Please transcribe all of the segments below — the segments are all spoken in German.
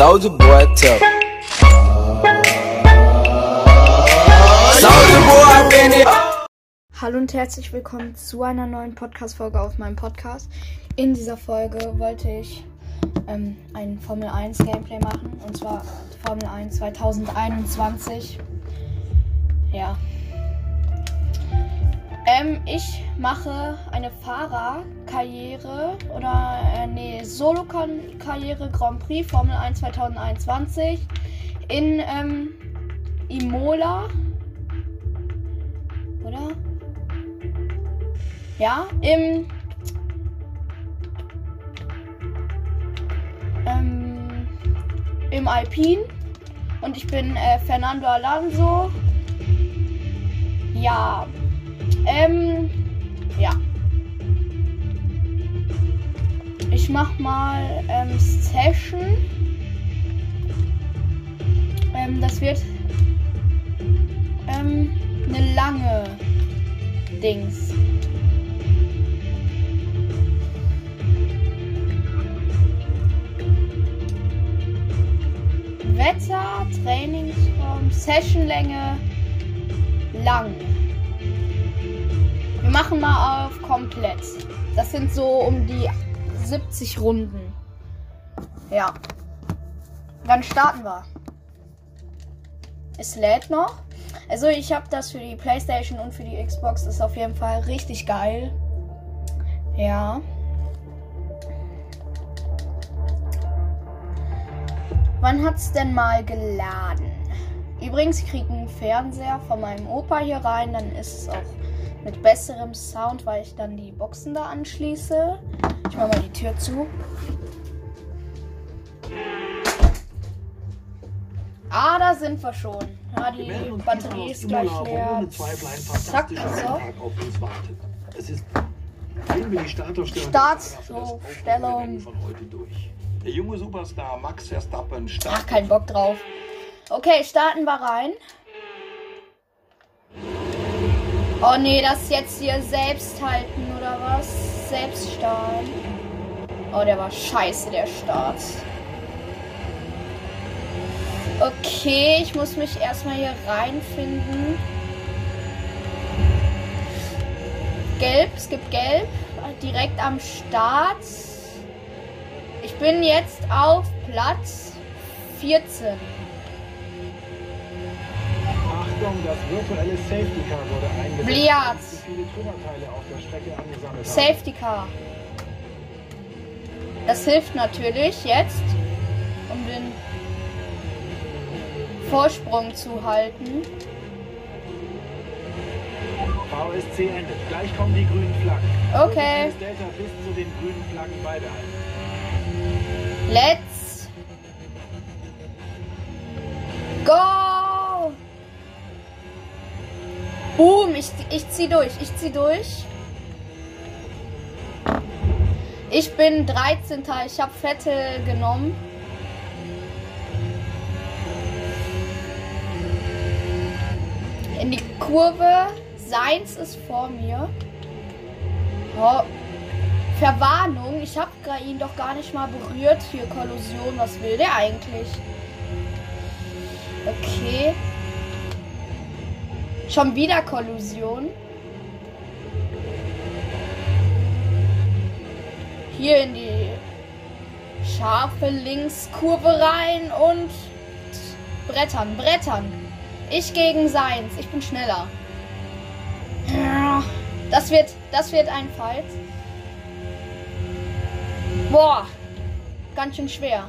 Soldier boy tough. Soldier boy been it. Hallo und herzlich willkommen zu einer neuen Podcast-Folge auf meinem Podcast. In dieser Folge wollte ich ähm, ein Formel 1 Gameplay machen und zwar Formel 1 2021. Ja. Ähm, ich mache eine Fahrerkarriere oder äh, nee, Solo-Karriere Grand Prix Formel 1 2021 in ähm, Imola. Oder? Ja, im ähm, im Alpin und ich bin äh, Fernando Alonso. Ja, ähm, ja. Ich mach mal ähm, Session. Ähm, das wird ähm, eine lange Dings. Wetter, Trainingsform, Sessionlänge, lang. Wir machen mal auf komplett. Das sind so um die 70 Runden. Ja. Dann starten wir. Es lädt noch. Also ich habe das für die PlayStation und für die Xbox. Ist auf jeden Fall richtig geil. Ja. Wann hat's denn mal geladen? Übrigens, kriege einen Fernseher von meinem Opa hier rein. Dann ist es auch mit besserem Sound, weil ich dann die Boxen da anschließe. Ich mache mal die Tür zu. Ah, da sind wir schon. Ja, die Batterie ist gleich leer. Zack, so. Es ist Startaufstellung. Der junge Superstar Max Verstappen Ach, startet kein Bock drauf. Okay, starten wir rein. Oh nee, das jetzt hier selbst halten oder was? Selbst starten. Oh, der war scheiße, der Start. Okay, ich muss mich erstmal hier reinfinden. Gelb, es gibt Gelb. Direkt am Start. Ich bin jetzt auf Platz 14. Das virtuelle Safety Car wurde eingesetzt. Bliat. Zu viele Trümmerteile auf der Strecke angesammelt haben. Safety Car. Das hilft natürlich jetzt, um den Vorsprung zu halten. VSC endet. Gleich kommen die grünen Flaggen. Okay. Delta bis zu den grünen Flaggen beibehalten. Let's go! Boom, ich, ich zieh durch, ich zieh durch. Ich bin 13. Ich habe Vettel genommen. In die Kurve. Seins ist vor mir. Oh. Verwarnung. Ich habe ihn doch gar nicht mal berührt. Hier Kollusion. Was will der eigentlich? Okay. Schon wieder Kollusion. Hier in die scharfe Linkskurve rein und brettern, brettern. Ich gegen Seins. Ich bin schneller. Das wird, das wird ein Fight. Boah, ganz schön schwer.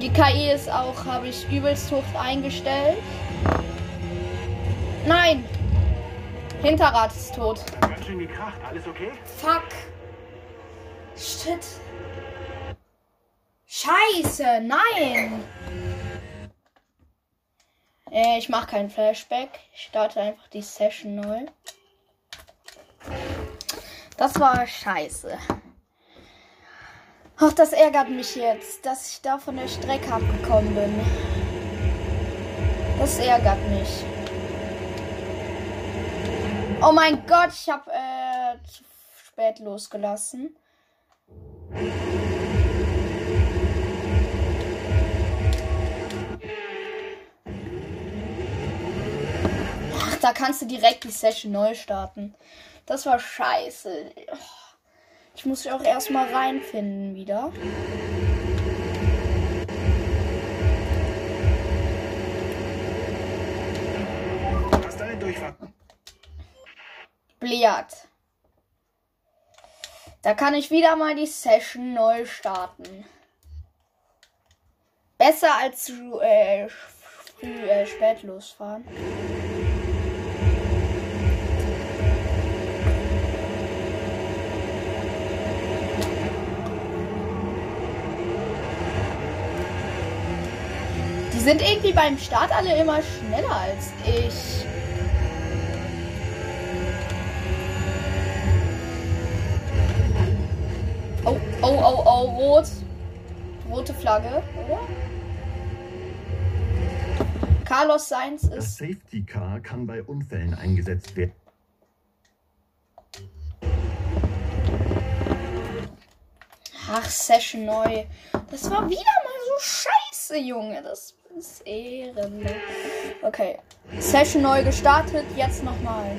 Die KI ist auch, habe ich übelst hoch eingestellt. Nein! Hinterrad ist tot. Ganz schön gekracht. Alles okay? Fuck. Shit. Scheiße, nein. Äh, ich mache kein Flashback. Ich starte einfach die Session neu. Das war scheiße. Ach, das ärgert mich jetzt, dass ich da von der Strecke abgekommen bin. Das ärgert mich. Oh mein Gott, ich habe äh, zu spät losgelassen. Ach, da kannst du direkt die Session neu starten. Das war scheiße. Ich muss mich auch erstmal reinfinden wieder. Billard. Da kann ich wieder mal die Session neu starten. Besser als äh, früh, äh, spät losfahren. Die sind irgendwie beim Start alle immer schneller als ich. Oh, oh, oh, rot. Rote Flagge, oder? Carlos Sainz Das ist. Safety Car kann bei Unfällen eingesetzt werden. Ach, Session neu. Das war wieder mal so scheiße, Junge. Das ist ehrenlos. Okay. Session neu gestartet. Jetzt nochmal.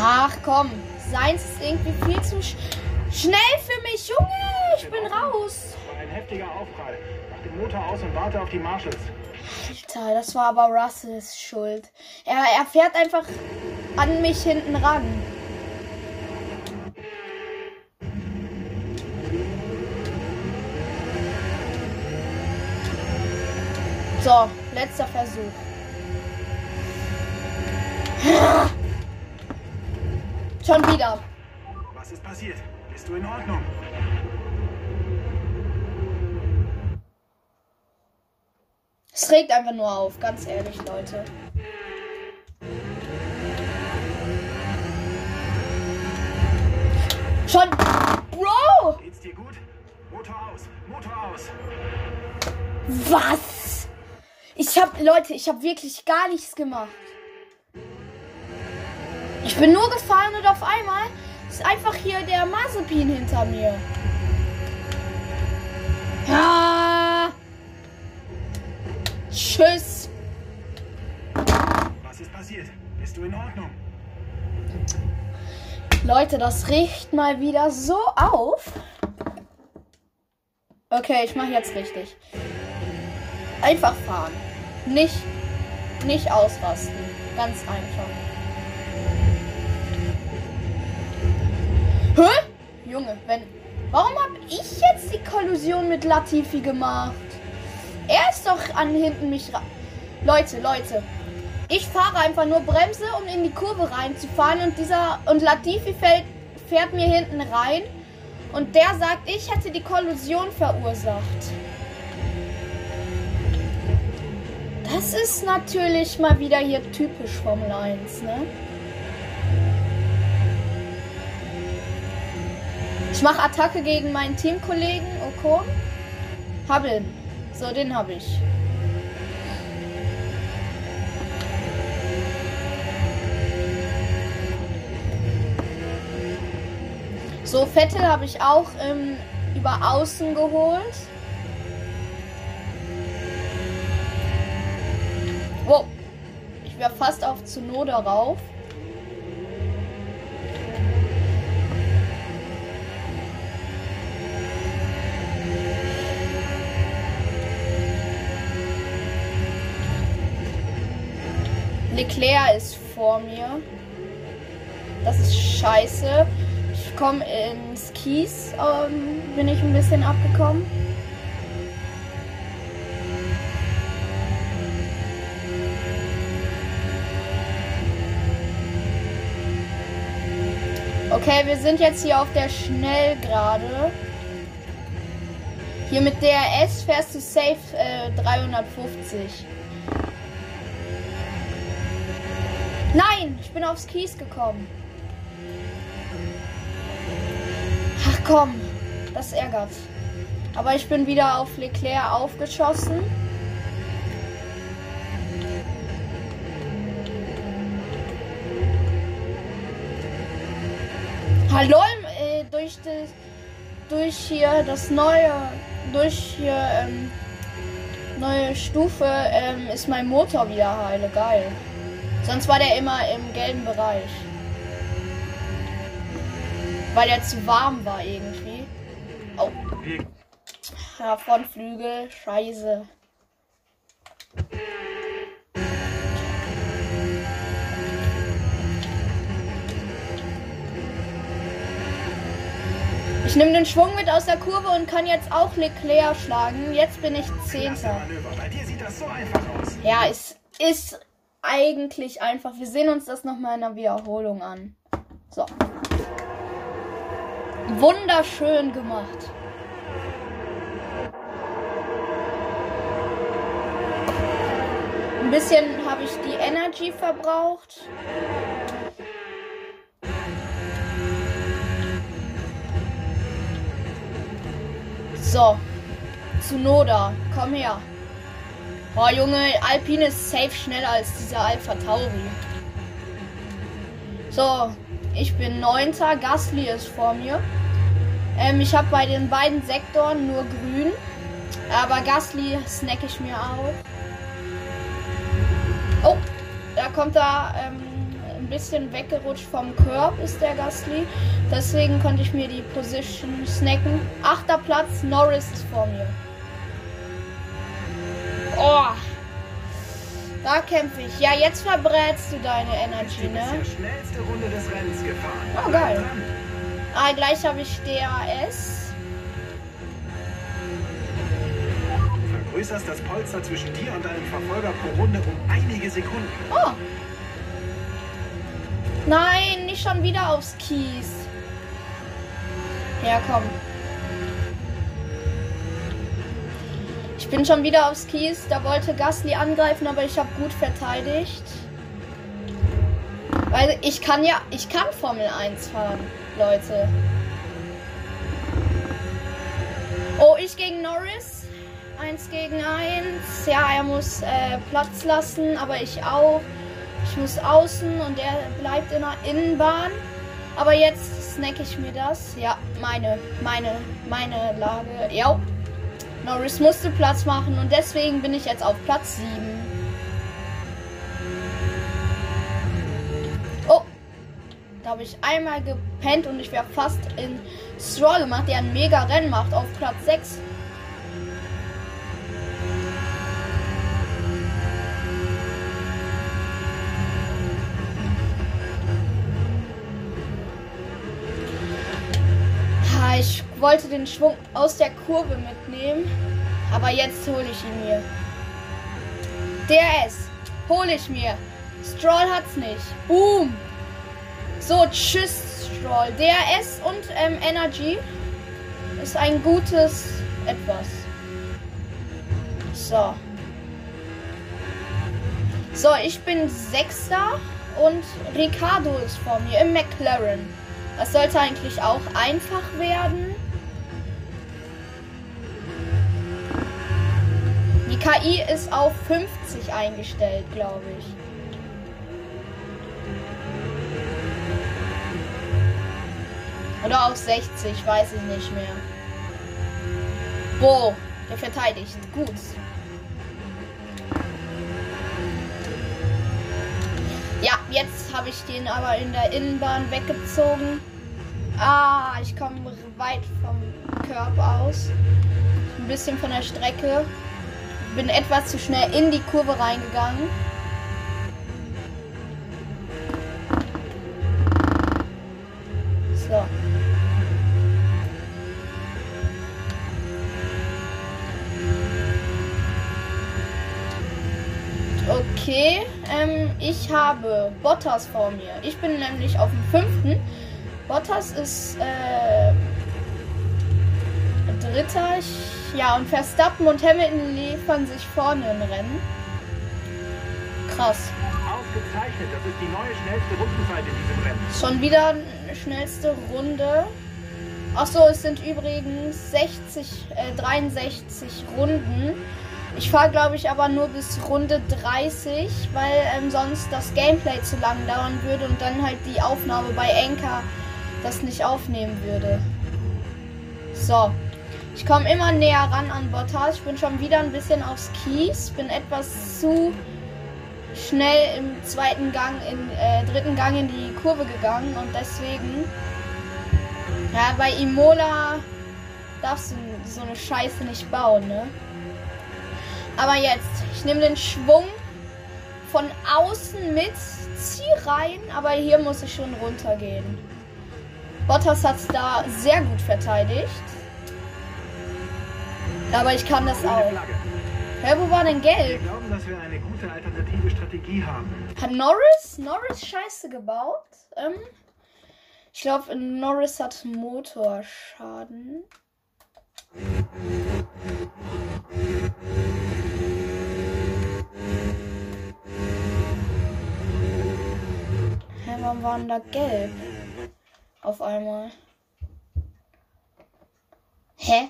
Ach komm. Seins ist irgendwie viel zu sch schnell für mich, Junge. Ich bin raus. Ein heftiger Aufprall. Mach den Motor aus und warte auf die Marshals. Alter, das war aber Russells Schuld. Er, er fährt einfach an mich hinten ran. So, letzter Versuch. Schon wieder. Was ist passiert? Bist du in Ordnung? Es regt einfach nur auf, ganz ehrlich, Leute. Schon. Bro! Geht's dir gut? Motor aus. Motor aus. Was? Ich hab, Leute, ich hab wirklich gar nichts gemacht. Ich bin nur gefahren und auf einmal ist einfach hier der Mazepin hinter mir. Ja. Tschüss. Was ist passiert? Bist du in Ordnung? Leute, das riecht mal wieder so auf. Okay, ich mache jetzt richtig. Einfach fahren. Nicht, nicht ausrasten. Ganz einfach. Hä? Junge, wenn. Warum habe ich jetzt die Kollusion mit Latifi gemacht? Er ist doch an hinten mich. ra- Leute, Leute. Ich fahre einfach nur Bremse, um in die Kurve reinzufahren und dieser und Latifi fällt, fährt mir hinten rein und der sagt, ich hätte die Kollusion verursacht. Das ist natürlich mal wieder hier typisch Formel 1, ne? Ich mache Attacke gegen meinen Teamkollegen. Hab ihn. So, den habe ich. So, Vettel habe ich auch ähm, über außen geholt. Wow. Ich wäre fast auf Zunoda rauf. Leclerc ist vor mir. Das ist scheiße. Ich komme ins Kies, ähm, bin ich ein bisschen abgekommen. Okay, wir sind jetzt hier auf der Schnellgrade. Hier mit der S fährst du safe äh, 350. Nein, ich bin aufs Kies gekommen. Ach komm, das ärgert. Aber ich bin wieder auf Leclerc aufgeschossen. Hallo, äh, durch das durch hier das neue, durch hier ähm, neue Stufe ähm, ist mein Motor wieder heile. Geil. Sonst war der immer im gelben Bereich. Weil er zu warm war irgendwie. Oh. Ja, Frontflügel. Scheiße. Ich nehme den Schwung mit aus der Kurve und kann jetzt auch Leclerc schlagen. Jetzt bin ich Zehnter. Ja, es ist eigentlich einfach. Wir sehen uns das nochmal in der Wiederholung an. So. Wunderschön gemacht. Ein bisschen habe ich die Energy verbraucht. So. Tsunoda, komm her. Oh Junge, Alpine ist safe schneller als dieser Alpha Tauri. So, ich bin neunter, Gasly ist vor mir. Ähm, ich habe bei den beiden Sektoren nur grün. Aber Gasly snack ich mir auch. Oh, da kommt er ähm, ein bisschen weggerutscht vom Curb, ist der Gasly. Deswegen konnte ich mir die Position snacken. Achter Platz, Norris ist vor mir. Oh, da kämpfe ich. Ja, jetzt verbrätst du deine Energy, ne? ja schnellste Runde des Rennens gefahren. Oh, geil. Ah, gleich habe ich DAS. Du vergrößerst das Polster zwischen dir und deinem Verfolger pro Runde um einige Sekunden. Oh. Nein, nicht schon wieder aufs Kies. Ja, komm. Ich bin schon wieder aufs Kies. Da wollte Gasly angreifen, aber ich habe gut verteidigt. Weil ich kann ja, ich kann Formel 1 fahren, Leute. Oh, ich gegen Norris. Eins gegen eins. Ja, er muss äh, Platz lassen, aber ich auch. Ich muss außen und er bleibt in der Innenbahn. Aber jetzt snack ich mir das. Ja, meine, meine, meine Lage. Ja. Norris musste Platz machen und deswegen bin ich jetzt auf Platz 7. Oh, da habe ich einmal gepennt und ich wäre fast in Stroll gemacht, der ein mega Rennen macht auf Platz 6. wollte den Schwung aus der Kurve mitnehmen, aber jetzt hole ich ihn mir. DRS, hole ich mir. Stroll hat's nicht. Boom. So, tschüss, Stroll. DRS und ähm, Energy ist ein gutes etwas. So. So, ich bin Sechster und Ricardo ist vor mir im McLaren. Das sollte eigentlich auch einfach werden. KI ist auf 50 eingestellt, glaube ich. Oder auf 60, weiß ich nicht mehr. Boah, der verteidigt. Gut. Ja, jetzt habe ich den aber in der Innenbahn weggezogen. Ah, ich komme weit vom Körper aus. Ein bisschen von der Strecke. Bin etwas zu schnell in die Kurve reingegangen. So. Okay, ähm, ich habe Bottas vor mir. Ich bin nämlich auf dem fünften. Bottas ist äh, Dritter. Ich, ja, und Verstappen und Hamilton liefern sich vorne im Rennen. Krass. Ausgezeichnet, das ist die neue schnellste Rundenzeit in diesem Rennen. Schon wieder eine schnellste Runde. Achso, es sind übrigens 60, äh, 63 Runden. Ich fahre, glaube ich, aber nur bis Runde 30, weil ähm, sonst das Gameplay zu lang dauern würde und dann halt die Aufnahme bei Anchor das nicht aufnehmen würde. So. Ich komme immer näher ran an Bottas. Ich bin schon wieder ein bisschen aufs Kies. Bin etwas zu schnell im zweiten Gang, in äh, dritten Gang in die Kurve gegangen und deswegen. Ja, bei Imola darfst du so eine Scheiße nicht bauen, ne? Aber jetzt, ich nehme den Schwung von außen mit, zieh rein, aber hier muss ich schon runtergehen. Bottas hat es da sehr gut verteidigt. Aber ich kann das auch. Hä, wo war denn Wir gelb? glauben, dass wir eine gute alternative Strategie haben. Hat Norris? Norris Scheiße gebaut? Ähm, ich glaube, Norris hat Motorschaden. Hä, warum war denn da gelb? Auf einmal. Hä?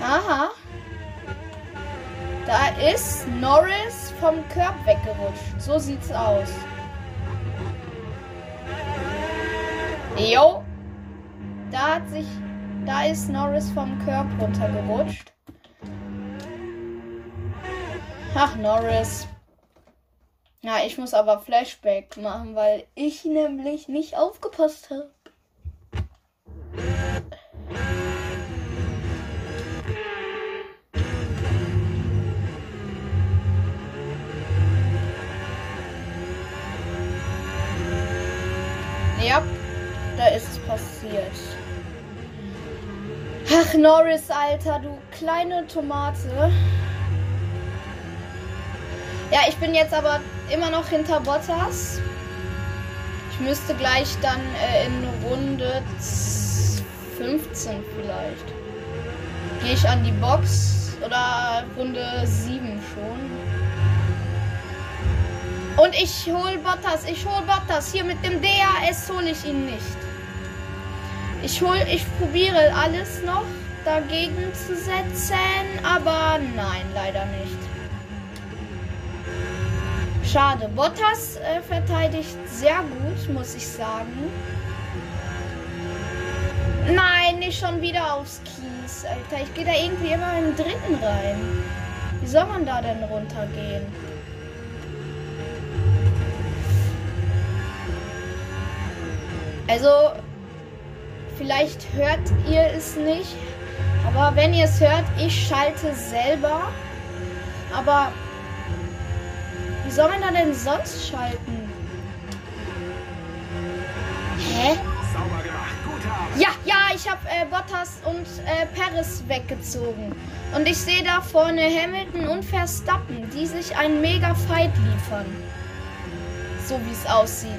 Aha. Da ist Norris vom Körb weggerutscht. So sieht's aus. Jo. Da hat sich. Da ist Norris vom Körb runtergerutscht. Ach, Norris. Ja, ich muss aber Flashback machen, weil ich nämlich nicht aufgepasst habe. Ja, da ist es passiert. Ach, Norris, Alter, du kleine Tomate. Ja, ich bin jetzt aber immer noch hinter Bottas. Ich müsste gleich dann äh, in Runde 15 vielleicht. Gehe ich an die Box oder Runde 7 schon. Und ich hol Bottas, ich hol Bottas. Hier mit dem DAS hole ich ihn nicht. Ich hol, ich probiere alles noch dagegen zu setzen, aber nein, leider nicht. Schade. Bottas äh, verteidigt sehr gut, muss ich sagen. Nein, nicht schon wieder aufs Kies, Alter. Ich gehe da irgendwie immer im dritten rein. Wie soll man da denn runtergehen? Also, vielleicht hört ihr es nicht, aber wenn ihr es hört, ich schalte selber. Aber soll man da denn sonst schalten? Hä? Sauber gemacht. Ja, ja, ich habe äh, Bottas und äh, Paris weggezogen. Und ich sehe da vorne Hamilton und Verstappen, die sich einen mega Fight liefern. So wie es aussieht.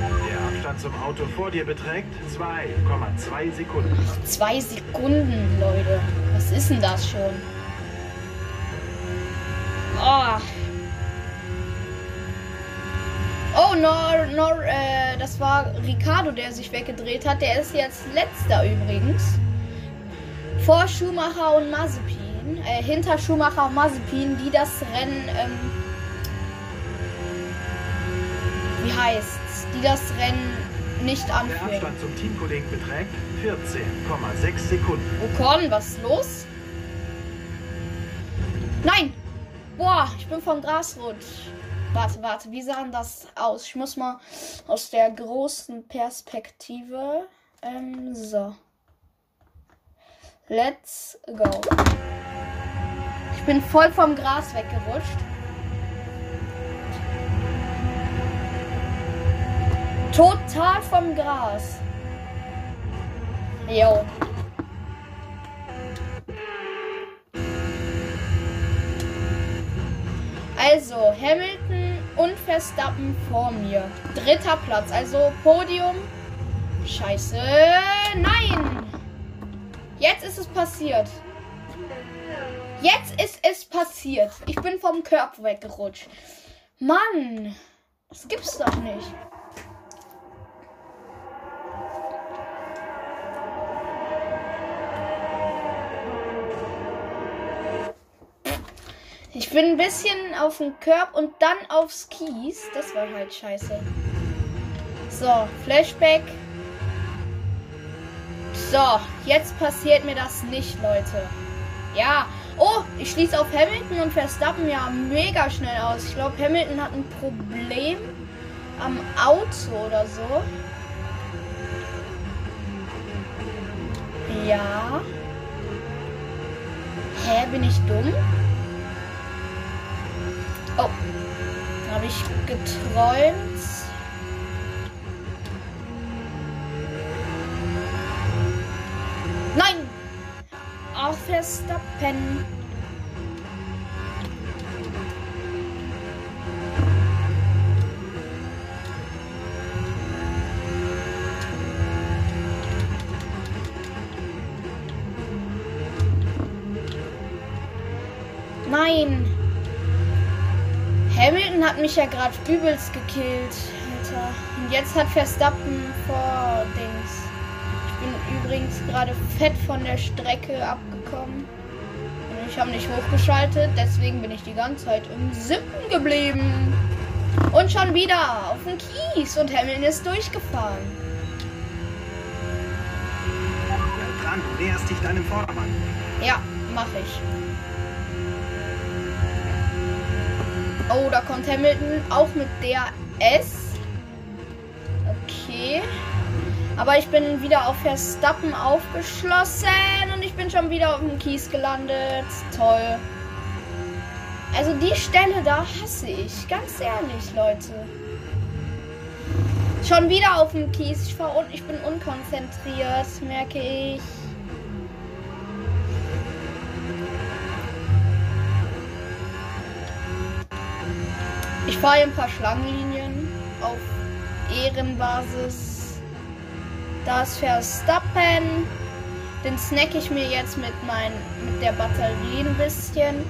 Der Abstand zum Auto vor dir beträgt 2,2 Sekunden. Zwei Sekunden, Leute. Was ist denn das schon? Oh. Oh, Nor, Nor, äh, das war Ricardo, der sich weggedreht hat. Der ist jetzt letzter übrigens. Vor Schumacher und Mazepin. Äh, hinter Schumacher und Mazepin, die das Rennen, ähm, wie heißt's? Die das Rennen nicht Der anführen. Abstand zum Teamkollegen beträgt 14,6 Sekunden. Ocon, was ist los? Nein! Boah, ich bin vom Gras rutscht. Warte, warte, wie sah das aus? Ich muss mal aus der großen Perspektive. Ähm, so. Let's go. Ich bin voll vom Gras weggerutscht. Total vom Gras. Jo. Also, Hamilton und Verstappen vor mir. Dritter Platz, also Podium. Scheiße. Nein! Jetzt ist es passiert. Jetzt ist es passiert. Ich bin vom Körper weggerutscht. Mann, das gibt's doch nicht. Ich bin ein bisschen auf den Körb und dann aufs Kies. Das war halt scheiße. So, Flashback. So, jetzt passiert mir das nicht, Leute. Ja. Oh, ich schließe auf Hamilton und Verstappen ja mega schnell aus. Ich glaube, Hamilton hat ein Problem am Auto oder so. Ja. Hä, bin ich dumm? Oh. Habe ich geträumt? Nein! Auch Verstappen. Mich ja gerade übelst gekillt, Alter. Und jetzt hat Verstappen vor Dings. Ich bin übrigens gerade fett von der Strecke abgekommen. Und ich habe nicht hochgeschaltet, deswegen bin ich die ganze Zeit im Siebten geblieben. Und schon wieder auf den Kies und Hamilton ist durchgefahren. Bleib dran, du näherst dich deinem Vordermann. Ja, mache ich. Oh, da kommt Hamilton auch mit der S. Okay. Aber ich bin wieder auf Verstappen aufgeschlossen und ich bin schon wieder auf dem Kies gelandet. Toll. Also die Stelle da hasse ich. Ganz ehrlich, Leute. Schon wieder auf dem Kies. Ich, fahr un ich bin unkonzentriert, merke ich. Fahre ein paar Schlangenlinien auf Ehrenbasis. Da ist Verstappen. Den snack ich mir jetzt mit, mein, mit der Batterie ein bisschen.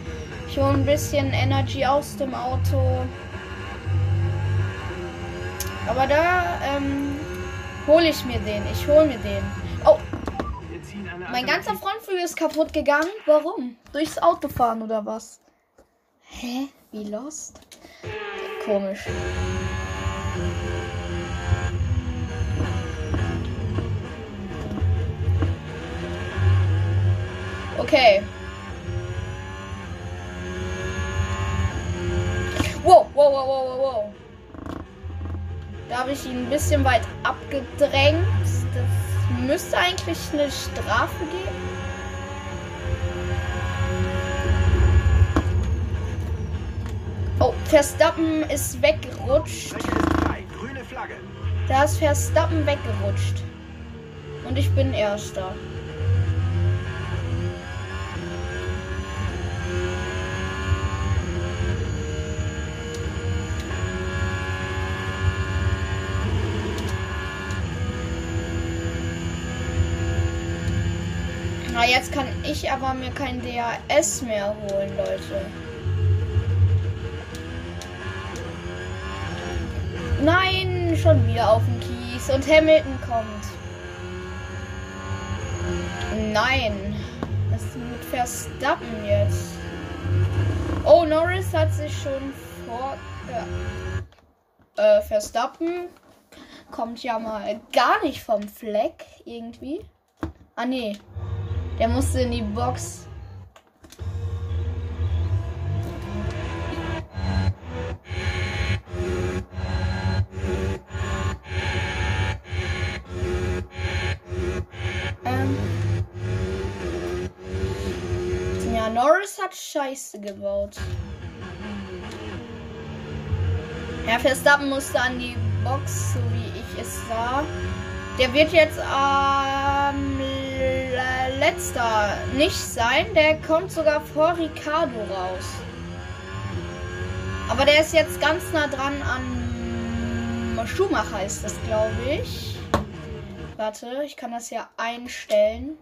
Ich hole ein bisschen Energy aus dem Auto. Aber da ähm, hole ich mir den. Ich hole mir den. Oh, mein ganzer Frontflügel ist kaputt gegangen. Warum? Durchs Auto fahren oder was? Hä? Wie lost? Komisch. Okay. Wow, wow, wow, wow, wow. Da habe ich ihn ein bisschen weit abgedrängt. Das müsste eigentlich eine Strafe geben. Oh, Verstappen ist weggerutscht. Da ist Verstappen weggerutscht. Und ich bin Erster. Na, jetzt kann ich aber mir kein DAS mehr holen, Leute. Nein, schon wieder auf den Kies und Hamilton kommt. Nein, was ist mit Verstappen jetzt? Oh, Norris hat sich schon vor. Ja. Äh, Verstappen kommt ja mal gar nicht vom Fleck irgendwie. Ah, nee. Der musste in die Box. Norris hat Scheiße gebaut. Herr Verstappen musste an die Box, so wie ich es sah. Der wird jetzt ähm, le- letzter nicht sein. Der kommt sogar vor Ricardo raus. Aber der ist jetzt ganz nah dran an Schumacher ist das, glaube ich. Warte, ich kann das ja einstellen.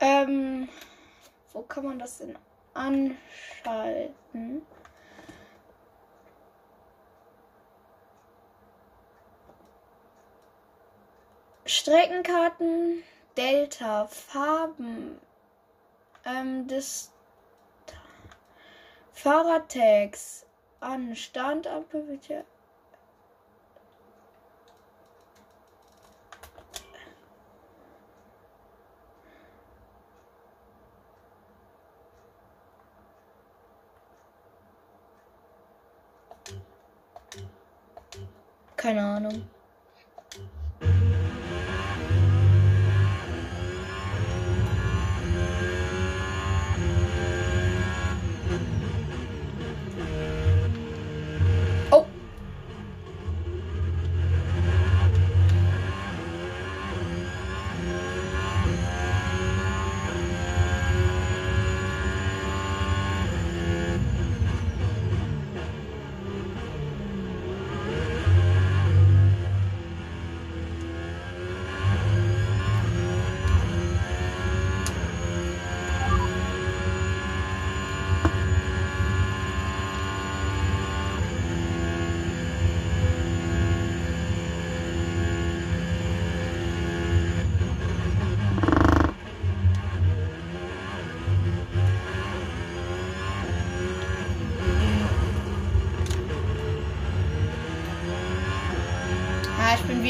Ähm, wo kann man das denn anschalten? Streckenkarten, Delta, Farben, ähm, das Fahrradtags, an Standort bitte. Keine Ahnung.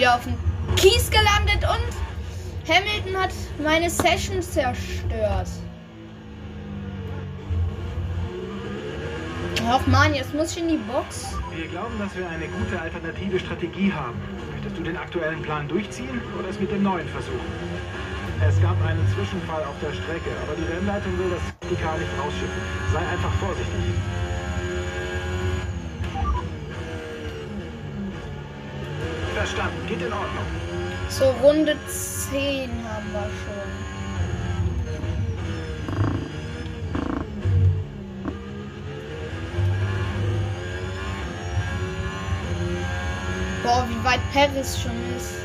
Wieder auf dem Kies gelandet und Hamilton hat meine Session zerstört. Ach man, jetzt muss ich in die Box. Wir glauben, dass wir eine gute alternative Strategie haben. Möchtest du den aktuellen Plan durchziehen oder es mit dem neuen versuchen? Es gab einen Zwischenfall auf der Strecke, aber die Rennleitung will das Safety-Car nicht rausschicken. Sei einfach vorsichtig. Verstanden, geht in Ordnung. So, Runde 10 haben wir schon. Boah, wie weit Paris schon ist.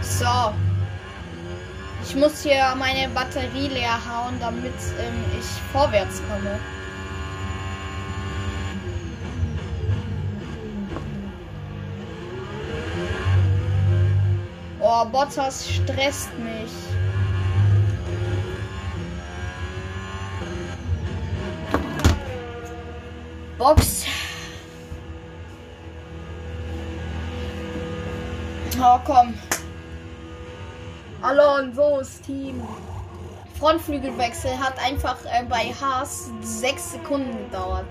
So. Ich muss hier meine Batterie leer hauen, damit ähm, ich vorwärts komme. Bottas stresst mich. Box. Oh, komm. Alonso's Team. Frontflügelwechsel hat einfach äh, bei Haas sechs Sekunden gedauert.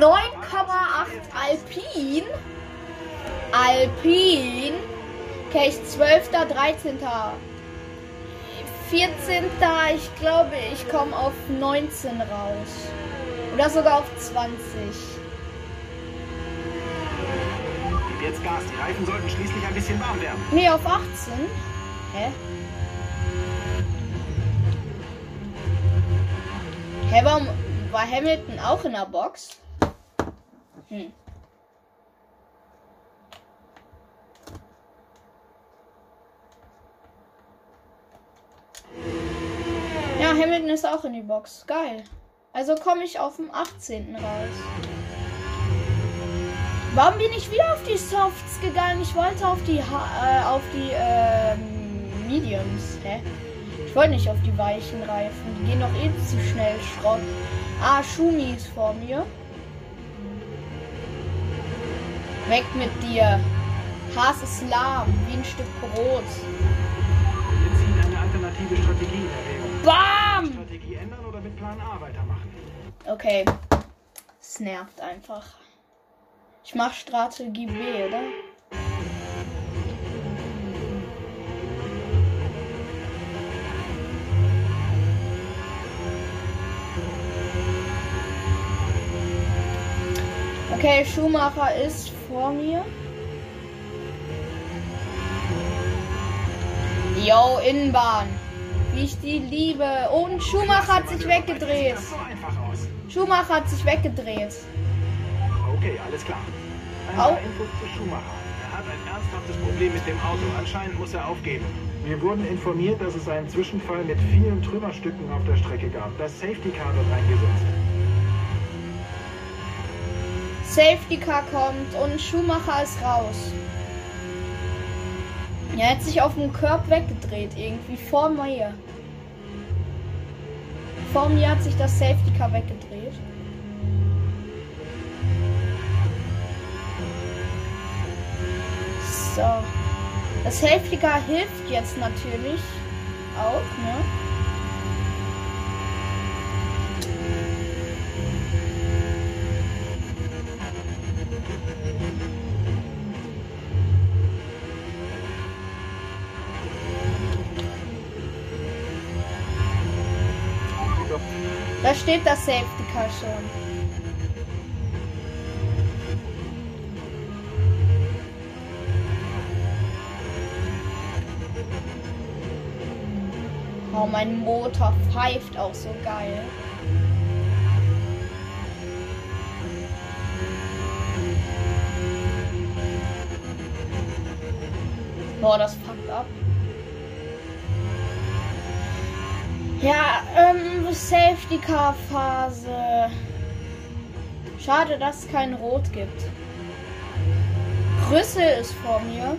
9,8 Alpin. Alpin. Okay, ich 12. 13. 14. Ich glaube, ich komme auf 19 raus. Oder sogar auf 20. Gib jetzt Gas, die Reifen sollten schließlich ein bisschen warm werden. Nee, auf 18. Hä? Hä, warum war Hamilton auch in der Box? Hm. Hamilton ist auch in die Box. Geil. Also komme ich auf dem 18. raus. Warum bin ich wieder auf die Softs gegangen? Ich wollte auf die ha äh, auf die ähm, Mediums. Hä? Ich wollte nicht auf die weichen Reifen. Die gehen doch eh zu schnell Schrott. Ah, Schumi ist vor mir. Weg mit dir. Haas ist lahm, wie ein Stück Brot. Wir ziehen eine alternative Strategie. Bam! Strategie ändern oder mit Plan A weitermachen? Okay. Es nervt einfach. Ich mach Strategie B, oder? Okay, Schumacher ist vor mir. Yo, Innenbahn ich die liebe. Und Schumacher hat sich weggedreht. Schumacher hat sich weggedreht. Okay, alles klar. Ein Infos zu Schumacher. Er hat ein ernsthaftes Problem mit dem Auto. Anscheinend muss er aufgeben. Wir wurden informiert, dass es einen Zwischenfall mit vielen Trümmerstücken auf der Strecke gab. Das Safety Car wird eingesetzt. Safety Car kommt und Schumacher ist raus. Er hat sich auf dem Körb weggedreht, irgendwie vor mir. Vor mir hat sich das Safety Car weggedreht. So. Das Safety Car hilft jetzt natürlich auch, ne? Steht das Safety Car schon. Oh, mein Motor pfeift auch so geil. Boah, das fuckt ab. Ja, ähm, Safety Car Phase. Schade, dass es kein Rot gibt. Rüssel ist vor mir.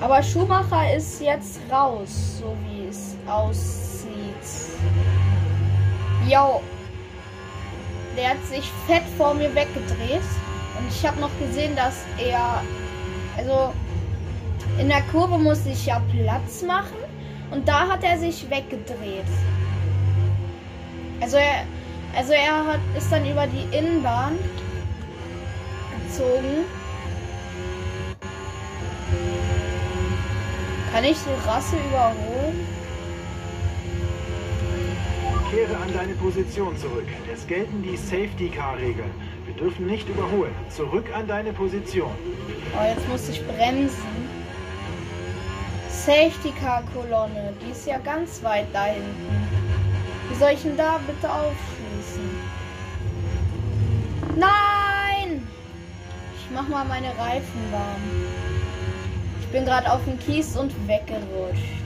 Aber Schumacher ist jetzt raus, so wie es aussieht. Jo. Der hat sich fett vor mir weggedreht. Und ich habe noch gesehen, dass er. Also. In der Kurve musste ich ja Platz machen. Und da hat er sich weggedreht. Also er. Also er hat, ist dann über die Innenbahn gezogen. Kann ich die Rasse überholen? Kehre an deine Position zurück. Es gelten die Safety-Car-Regeln. Wir dürfen nicht überholen. Zurück an deine Position. Oh, jetzt muss ich bremsen. Safety Car Kolonne, die ist ja ganz weit da hinten. Wie soll ich denn da bitte aufschließen? Nein! Ich mach mal meine Reifen warm. Ich bin gerade auf dem Kies und weggerutscht.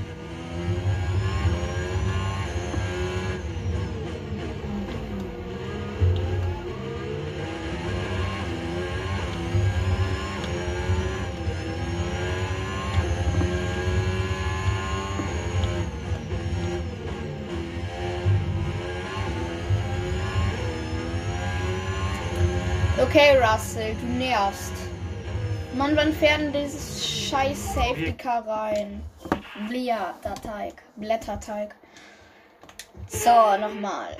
Okay, Russell, du nervst. Mann, wann fährt denn dieses scheiß Safety Car rein? Blätterteig. Blätterteig. So, nochmal.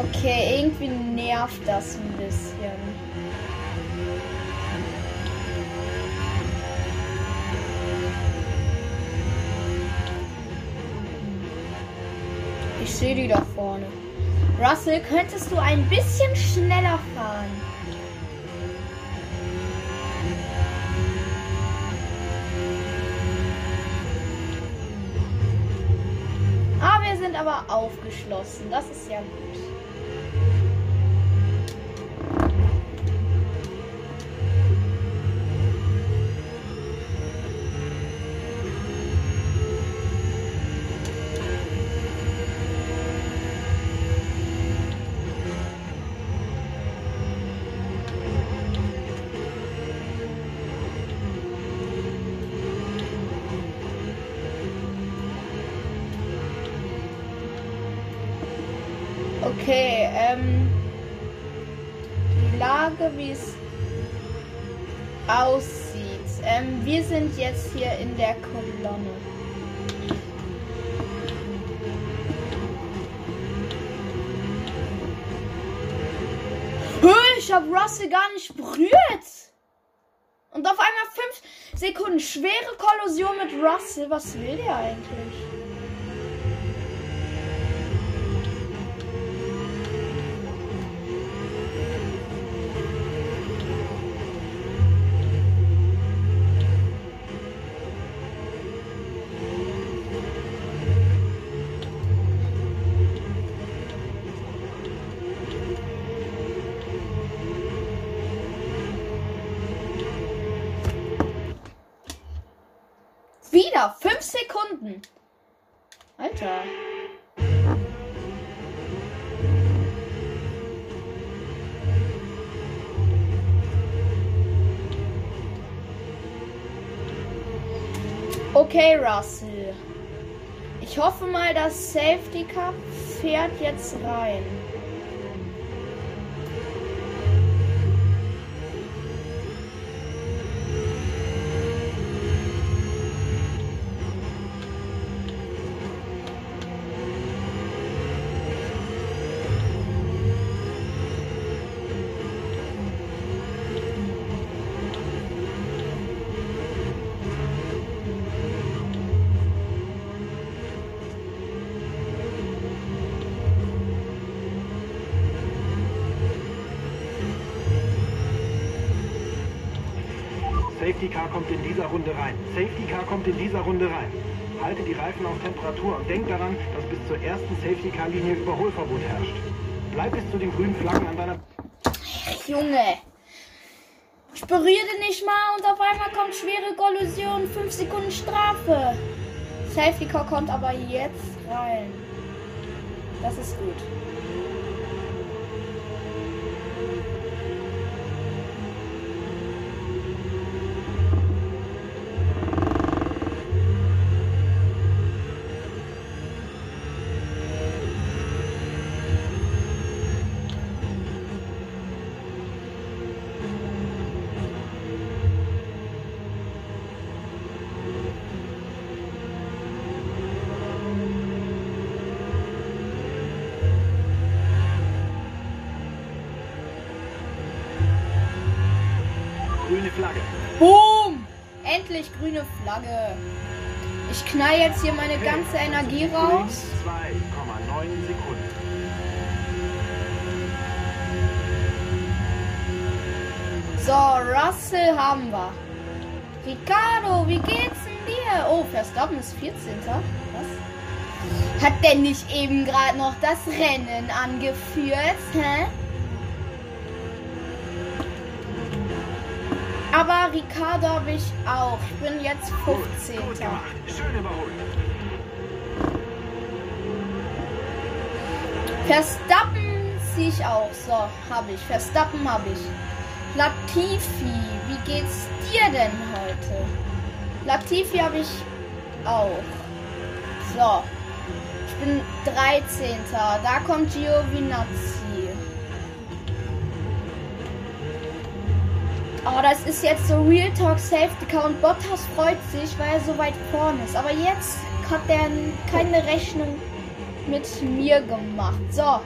Okay, irgendwie nervt das Ich sehe die da vorne. Russell, könntest du ein bisschen schneller fahren? Ah, wir sind aber aufgeschlossen. Das ist ja gut. Ich hab Russell gar nicht berührt. Und auf einmal 5 Sekunden schwere Kollision mit Russell. Was will der eigentlich? Sekunden. Alter. Okay, Russell. Ich hoffe mal, das Safety Cup fährt jetzt rein. Car kommt in dieser Runde rein. Safety Car kommt in dieser Runde rein. Halte die Reifen auf Temperatur und denk daran, dass bis zur ersten Safety Car Linie Überholverbot herrscht. Bleib bis zu den grünen Flaggen an deiner Junge. Ich berühre nicht mal und auf einmal kommt schwere Kollision, 5 Sekunden Strafe. Safety Car kommt aber jetzt rein. Das ist gut. Flagge. Ich knall jetzt hier meine ganze Energie raus. 2,9 Sekunden. So, Russell haben wir. Ricardo, wie geht's denn dir? Oh, Verstappen ist 14. Was? Hat der nicht eben gerade noch das Rennen angeführt? Hä? Aber Ricardo habe ich auch. Ich bin jetzt 15. Gut. Schön überholt. Verstappen ziehe ich auch. So, habe ich. Verstappen habe ich. Latifi, wie geht's dir denn heute? Latifi habe ich auch. So. Ich bin 13. Da kommt Giovinazzi. Oh, das ist jetzt so Real Talk Safety Car und Bottas freut sich, weil er so weit vorne ist. Aber jetzt hat er keine Rechnung mit mir gemacht. So,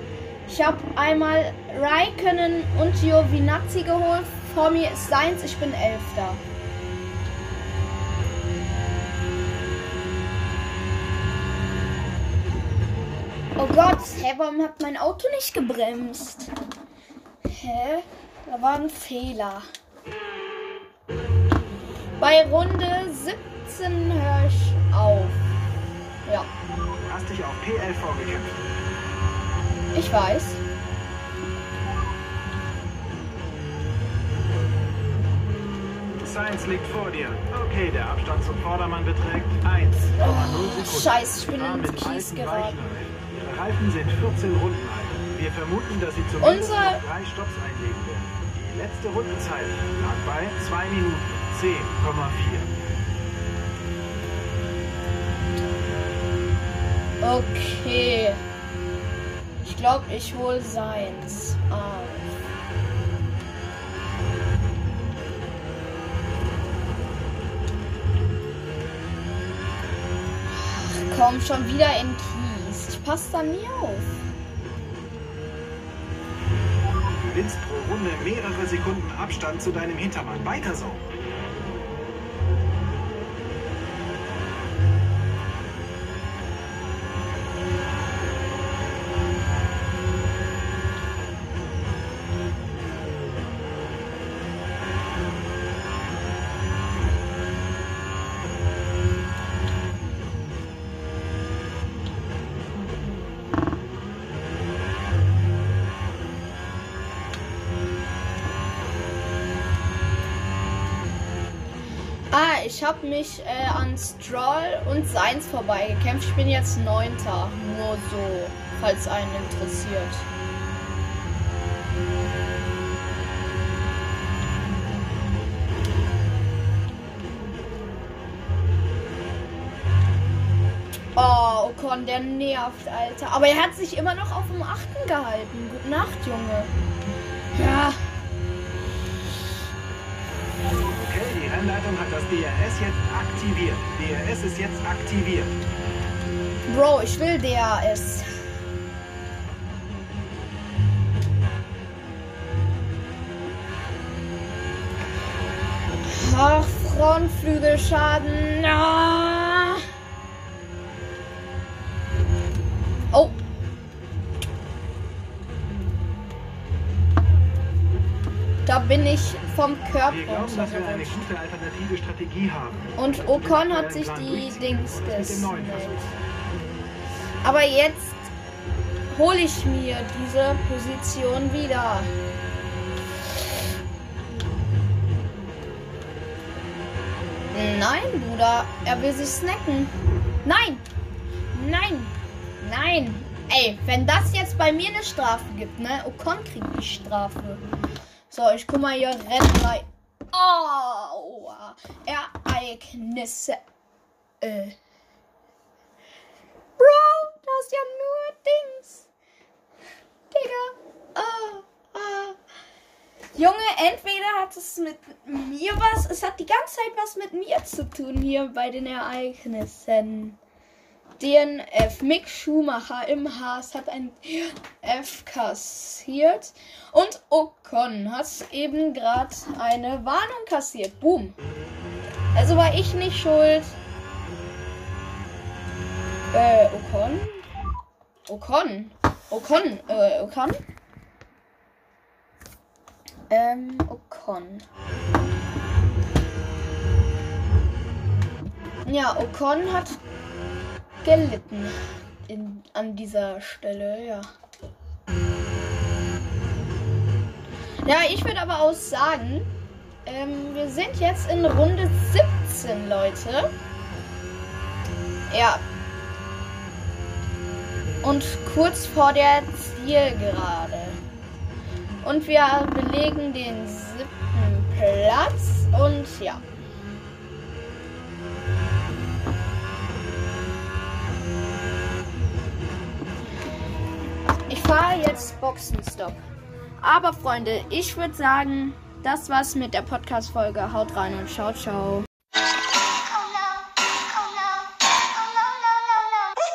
ich habe einmal Raikkonen und Giovinazzi geholt. Vor mir ist Seins, ich bin Elfter. Oh Gott, hä, warum hat mein Auto nicht gebremst? Hä? Da war ein Fehler. Bei Runde 17 höre ich auf. Ja, Du hast dich auf PL vorgekämpft. ich weiß. Science liegt vor dir. Okay, der Abstand zum Vordermann beträgt 1,0 Sekunden. Scheiße, ich bin Fahr in mit den Kies geraten. Ihre Reifen sind 14 Runden alt. Wir vermuten, dass sie zumindest Unser- drei Stopps einlegen letzte Rundenzeit lag bei 2 Minuten 10,4. Okay. Ich glaube, ich hol seins auf. Ach, komm schon wieder in Kies. Ich passe da nie auf. Gewinnst pro Runde mehrere Sekunden Abstand zu deinem Hintermann. Weiter so. Ich habe mich äh, an Stroll und Seins vorbeigekämpft. Ich bin jetzt Neunter. Nur so, falls einen interessiert. Oh, Ocon, der nervt, Alter. Aber er hat sich immer noch auf dem Achten gehalten. Gute Nacht, Junge. Ja. Rennleitung hat das DRS jetzt aktiviert. DRS ist jetzt aktiviert. Bro, ich will DRS. Ach, Frontflügelschaden. Ah. Oh. Da bin ich vom Körper Wir glauben, dass wir eine runtergerutscht. gute alternative Strategie haben. Und Ocon hat sich die Dings Versuch? Aber jetzt hole ich mir diese Position wieder. Nein, Bruder, er will sich snacken. Nein, nein, nein. Ey, wenn das jetzt bei mir eine Strafe gibt, ne? Ocon kriegt die Strafe. So, ich guck mal hier Rennen rein. Oh, Ereignisse. Äh. Bro, das ist ja nur Dings. Digga. Ah, ah. Junge, entweder hat es mit mir was, es hat die ganze Zeit was mit mir zu tun hier bei den Ereignissen. DNF, Mick Schumacher im Haas hat ein F kassiert und Ocon hat eben gerade eine Warnung kassiert. Boom. Also war ich nicht schuld. Äh, Ocon? Ocon? Ocon? Äh, Ocon? Ähm, Ocon. Ja, Ocon hat gelitten in, an dieser Stelle, ja. Ja, ich würde aber auch sagen, ähm, wir sind jetzt in Runde 17, Leute. Ja. Und kurz vor der Zielgerade. Und wir belegen den siebten Platz. Und ja. Fahre jetzt Boxenstopp. Aber Freunde, ich würde sagen, das war's mit der Podcast-Folge. Haut rein und ciao, ciao.